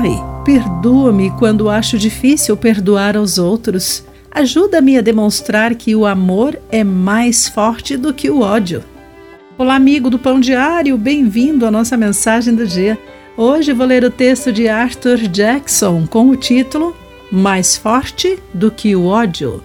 Pai, perdoa-me quando acho difícil perdoar aos outros. Ajuda-me a demonstrar que o amor é mais forte do que o ódio. Olá, amigo do Pão Diário, bem-vindo à nossa mensagem do dia. Hoje vou ler o texto de Arthur Jackson com o título Mais Forte do que o Ódio.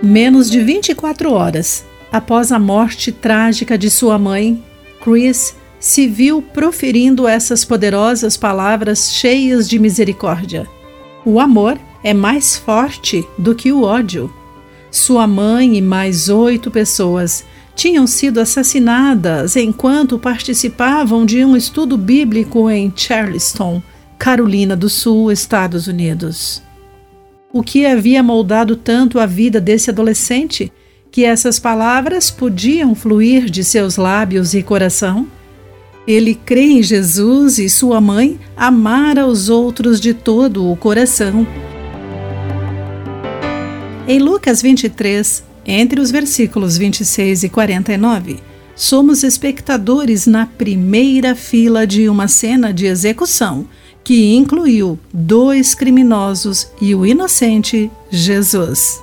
Menos de 24 horas após a morte trágica de sua mãe, Chris se viu proferindo essas poderosas palavras cheias de misericórdia. O amor é mais forte do que o ódio. Sua mãe e mais oito pessoas tinham sido assassinadas enquanto participavam de um estudo bíblico em Charleston, Carolina do Sul, Estados Unidos. O que havia moldado tanto a vida desse adolescente que essas palavras podiam fluir de seus lábios e coração? Ele crê em Jesus e sua mãe amar aos outros de todo o coração. Em Lucas 23, entre os versículos 26 e 49, somos espectadores na primeira fila de uma cena de execução que incluiu dois criminosos e o inocente Jesus.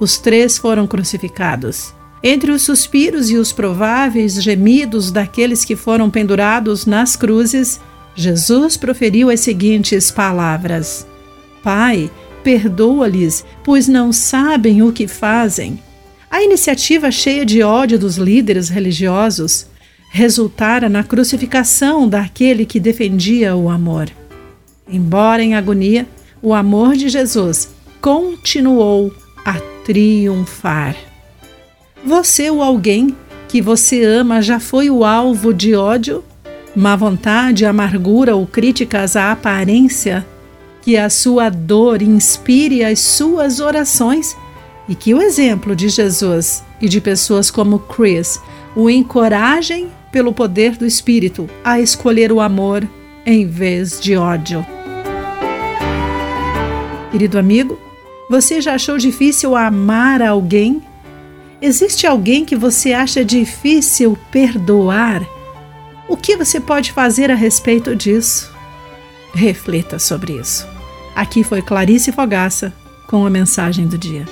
Os três foram crucificados. Entre os suspiros e os prováveis gemidos daqueles que foram pendurados nas cruzes, Jesus proferiu as seguintes palavras: Pai, perdoa-lhes, pois não sabem o que fazem. A iniciativa cheia de ódio dos líderes religiosos resultara na crucificação daquele que defendia o amor. Embora em agonia, o amor de Jesus continuou a triunfar. Você ou alguém que você ama já foi o alvo de ódio, má vontade, amargura ou críticas à aparência? Que a sua dor inspire as suas orações e que o exemplo de Jesus e de pessoas como Chris o encorajem pelo poder do Espírito a escolher o amor em vez de ódio. Querido amigo, você já achou difícil amar alguém? Existe alguém que você acha difícil perdoar? O que você pode fazer a respeito disso? Reflita sobre isso. Aqui foi Clarice Fogaça com a mensagem do dia.